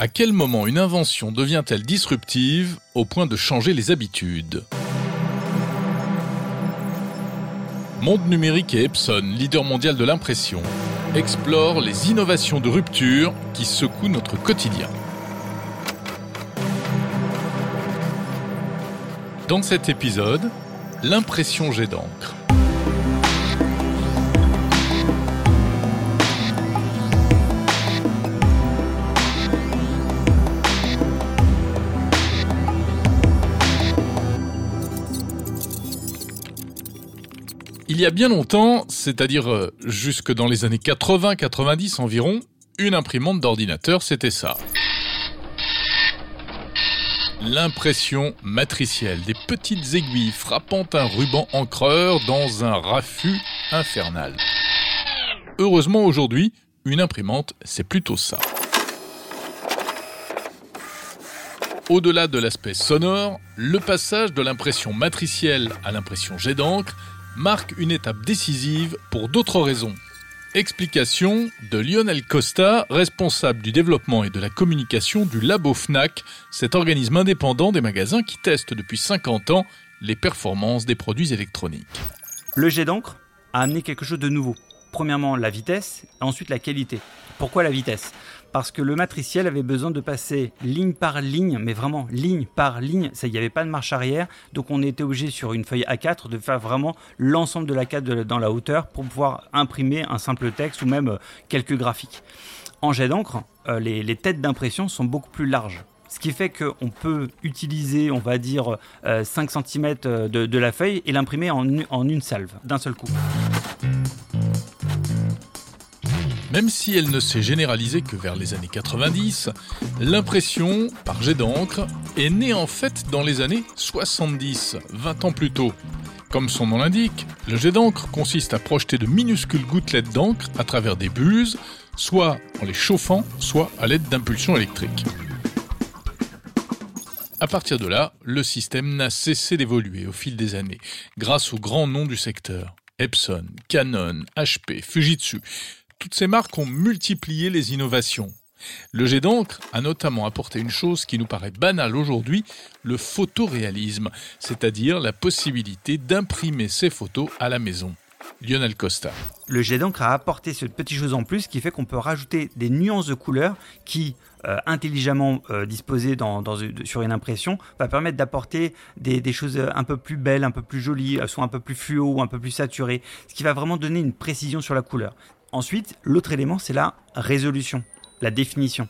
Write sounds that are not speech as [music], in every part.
À quel moment une invention devient-elle disruptive au point de changer les habitudes? Monde numérique et Epson, leader mondial de l'impression, explorent les innovations de rupture qui secouent notre quotidien. Dans cet épisode, l'impression jet d'encre. Il y a bien longtemps, c'est-à-dire euh, jusque dans les années 80-90 environ, une imprimante d'ordinateur, c'était ça. L'impression matricielle, des petites aiguilles frappant un ruban encreur dans un raffut infernal. Heureusement aujourd'hui, une imprimante, c'est plutôt ça. Au-delà de l'aspect sonore, le passage de l'impression matricielle à l'impression jet d'encre marque une étape décisive pour d'autres raisons. Explication de Lionel Costa, responsable du développement et de la communication du Labo FNAC, cet organisme indépendant des magasins qui teste depuis 50 ans les performances des produits électroniques. Le jet d'encre a amené quelque chose de nouveau. Premièrement, la vitesse, ensuite la qualité. Pourquoi la vitesse? Parce que le matriciel avait besoin de passer ligne par ligne, mais vraiment ligne par ligne. Il n'y avait pas de marche arrière, donc on était obligé sur une feuille A4 de faire vraiment l'ensemble de la 4 dans la hauteur pour pouvoir imprimer un simple texte ou même euh, quelques graphiques. En jet d'encre, euh, les, têtes d'impression sont beaucoup plus larges. Ce qui fait qu'on peut utiliser, on va dire, 5 euh, cm de, la feuille et l'imprimer en, en une salve, d'un seul coup. Même si elle ne s'est généralisée que vers les années 90, l'impression par jet d'encre est née en fait dans les années 70, 20 ans plus tôt. Comme son nom l'indique, le jet d'encre consiste à projeter de minuscules gouttelettes d'encre à travers des buses, soit en les chauffant, soit à l'aide d'impulsions électriques. À partir de là, le système n'a cessé d'évoluer au fil des années, grâce aux grands noms du secteur. Epson, Canon, HP, Fujitsu, toutes ces marques ont multiplié les innovations. Le jet d'encre a notamment apporté une chose qui nous paraît banale aujourd'hui, le photoréalisme, c'est-à-dire la possibilité d'imprimer ses photos à la maison. Lionel Costa. Le jet d'encre a apporté cette petite chose en plus qui fait qu'on peut rajouter des nuances de couleurs qui, euh, intelligemment euh, disposées dans, sur une impression, va permettre d'apporter des, choses un peu plus belles, un peu plus jolies, euh, soit un peu plus fluo un peu plus saturées, ce qui va vraiment donner une précision sur la couleur. Ensuite, l'autre élément, c'est la résolution, la définition.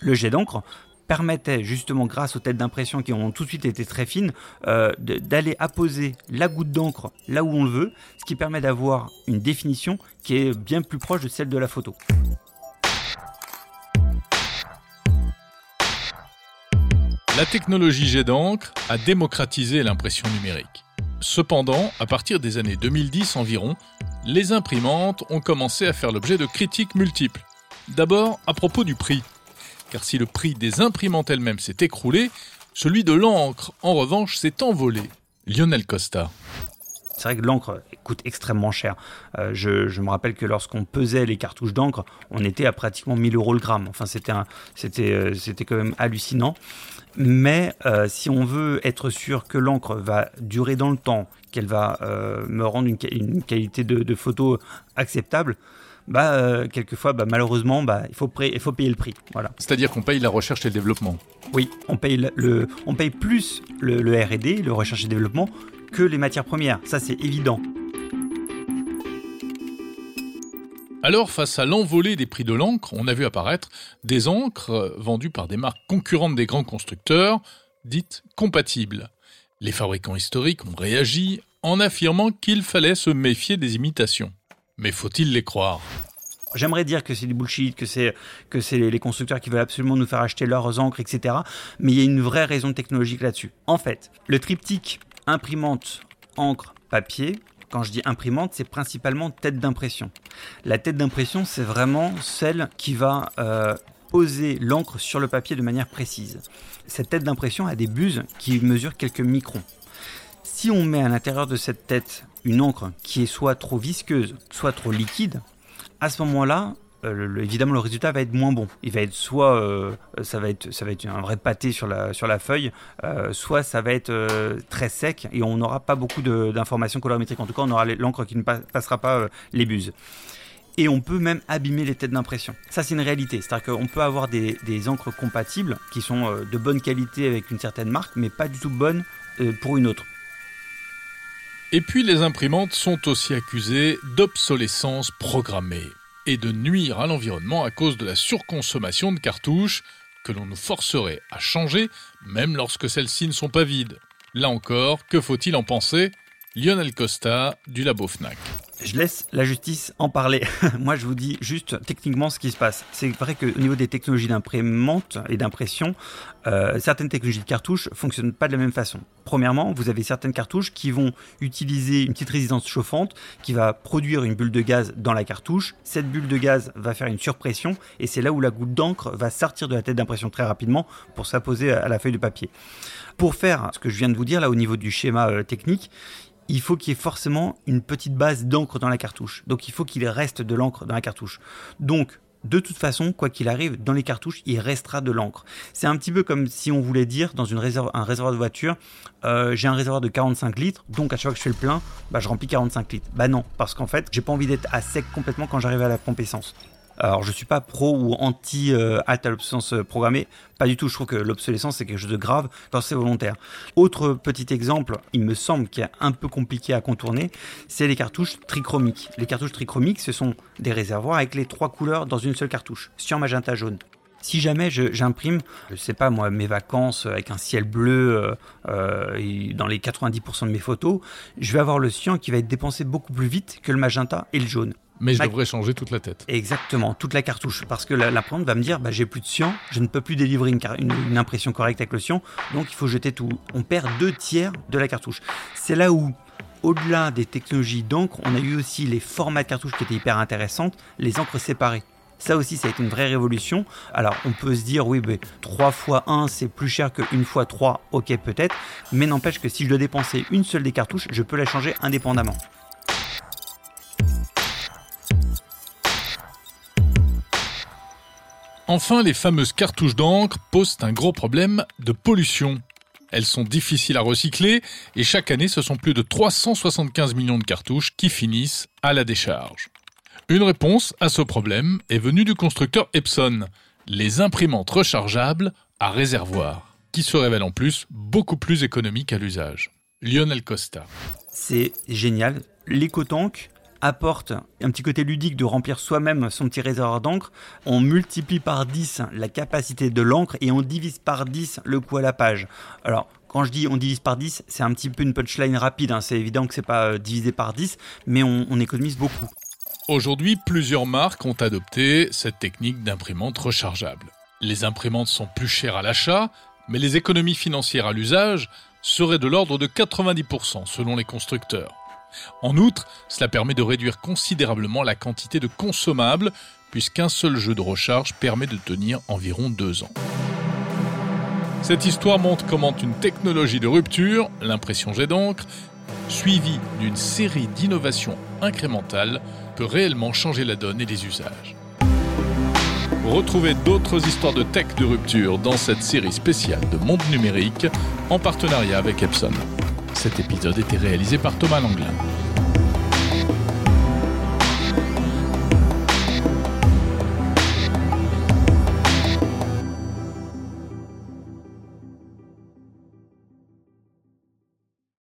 Le jet d'encre permettait justement, grâce aux têtes d'impression qui ont tout de suite été très fines, euh, d'aller apposer la goutte d'encre là où on le veut, ce qui permet d'avoir une définition qui est bien plus proche de celle de la photo. La technologie jet d'encre a démocratisé l'impression numérique. Cependant, à partir des années 2010 environ, les imprimantes ont commencé à faire l'objet de critiques multiples. D'abord à propos du prix. Car si le prix des imprimantes elles-mêmes s'est écroulé, celui de l'encre, en revanche, s'est envolé. Lionel Costa. C'est vrai que l'encre coûte extrêmement cher. Euh, je, me rappelle que lorsqu'on pesait les cartouches d'encre, on était à pratiquement 1000 euros le gramme. Enfin, c'était, c'était, euh, c'était quand même hallucinant. Mais euh, si on veut être sûr que l'encre va durer dans le temps, qu'elle va euh, me rendre une, qualité de, photo acceptable, bah, euh, quelquefois, bah, malheureusement, bah, il, faut il faut payer le prix. Voilà. C'est-à-dire qu'on paye la recherche et le développement Oui, on paye, le, on paye plus le, le RD, le recherche et développement, que les matières premières. Ça, c'est évident. Alors, face à l'envolée des prix de l'encre, on a vu apparaître des encres euh, vendues par des marques concurrentes des grands constructeurs, dites compatibles. Les fabricants historiques ont réagi en affirmant qu'il fallait se méfier des imitations. Mais faut-il les croire? J'aimerais dire que c'est du bullshit, que c'est que c'est les constructeurs qui veulent absolument nous faire acheter leurs encres, etc. Mais il y a une vraie raison technologique là-dessus. En fait, le triptyque imprimante, encre, papier quand je dis imprimante, c'est principalement tête d'impression. La tête d'impression, c'est vraiment celle qui va euh, poser l'encre sur le papier de manière précise. Cette tête d'impression a des buses qui mesurent quelques microns. Si on met à l'intérieur de cette tête une encre qui est soit trop visqueuse, soit trop liquide, à ce moment-là, évidemment le résultat va être moins bon. Il va être soit ça va être ça va être un vrai pâté sur la feuille, soit ça va être très sec et on n'aura pas beaucoup d'informations colorimétriques. En tout cas, on aura l'encre qui ne passera pas les buses et on peut même abîmer les têtes d'impression. Ça, c'est une réalité. C'est-à-dire qu'on peut avoir des, encres compatibles qui sont euh, de bonne qualité avec une certaine marque, mais pas du tout bonnes euh, pour une autre. Et puis, les imprimantes sont aussi accusées d'obsolescence programmée et de nuire à l'environnement à cause de la surconsommation de cartouches que l'on nous forcerait à changer, même lorsque celles-ci ne sont pas vides. Là encore, que faut-il en penser? Lionel Costa du Labo FNAC. Je laisse la justice en parler. [laughs] Moi, je vous dis juste techniquement ce qui se passe. C'est vrai qu'au niveau des technologies d'imprimante et d'impression, euh, certaines technologies de cartouches fonctionnent pas de la même façon. Premièrement, vous avez certaines cartouches qui vont utiliser une petite résistance chauffante qui va produire une bulle de gaz dans la cartouche. Cette bulle de gaz va faire une surpression et c'est là où la goutte d'encre va sortir de la tête d'impression très rapidement pour s'apposer à la feuille de papier. Pour faire ce que je viens de vous dire là au niveau du schéma euh, technique, il faut qu'il y ait forcément une petite base d'encre dans la cartouche. Donc il faut qu'il reste de l'encre dans la cartouche. Donc de toute façon, quoi qu'il arrive, dans les cartouches, il restera de l'encre. C'est un petit peu comme si on voulait dire dans un réservoir de voiture, euh, j'ai un réservoir de 45 litres, donc à chaque fois que je fais le plein, bah, je remplis 45 litres. Bah non, parce qu'en fait, j'ai pas envie d'être à sec complètement quand j'arrive à la pompe essence. Alors, je suis pas pro ou anti euh, à l'obsolescence euh, programmée, pas du tout. Je trouve que l'obsolescence c'est quelque chose de grave quand c'est volontaire. Autre petit exemple, il me semble qu'il est un peu compliqué à contourner, c'est les cartouches trichromiques. Les cartouches trichromiques, ce sont des réservoirs avec les trois couleurs dans une seule cartouche, cyan, magenta, jaune. Si jamais j'imprime, je, ne sais pas moi, mes vacances avec un ciel bleu euh, dans les 90% de mes photos, je vais avoir le cyan qui va être dépensé beaucoup plus vite que le magenta et le jaune. Mais je devrais changer toute la tête. Exactement, toute la cartouche. Parce que l'imprimante va me dire, bah, j'ai plus de cyan, je ne peux plus délivrer une, une, impression correcte avec le cyan, donc il faut jeter tout. On perd deux tiers de la cartouche. C'est là où, au-delà des technologies d'encre, on a eu aussi les formats de cartouches qui étaient hyper intéressantes, les encres séparées. Ça aussi, ça a été une vraie révolution. Alors, on peut se dire, oui, mais 3 fois 1, c'est plus cher que 1 fois 3, ok, peut-être. Mais n'empêche que si je dois dépenser une seule des cartouches, je peux la changer indépendamment. Enfin, les fameuses cartouches d'encre posent un gros problème de pollution. Elles sont difficiles à recycler et chaque année, ce sont plus de 375 millions de cartouches qui finissent à la décharge. Une réponse à ce problème est venue du constructeur Epson, les imprimantes rechargeables à réservoir, qui se révèlent en plus beaucoup plus économiques à l'usage. Lionel Costa. C'est génial. L'écotank, apporte un petit côté ludique de remplir soi-même son petit réservoir d'encre. On multiplie par 10 la capacité de l'encre et on divise par 10 le coût à la page. Alors, quand je dis on divise par 10, c'est un petit peu une punchline rapide. Hein. C'est évident que c'est pas euh, divisé par 10, mais on, économise beaucoup. Aujourd'hui, plusieurs marques ont adopté cette technique d'imprimante rechargeable. Les imprimantes sont plus chères à l'achat, mais les économies financières à l'usage seraient de l'ordre de 90% selon les constructeurs. En outre, cela permet de réduire considérablement la quantité de consommables, puisqu'un seul jeu de recharge permet de tenir environ deux ans. Cette histoire montre comment une technologie de rupture, l'impression jet d'encre, suivie d'une série d'innovations incrémentales, peut réellement changer la donne et les usages. Retrouvez d'autres histoires de tech de rupture dans cette série spéciale de Monde Numérique en partenariat avec Epson. Cet épisode était réalisé par Thomas Langlin.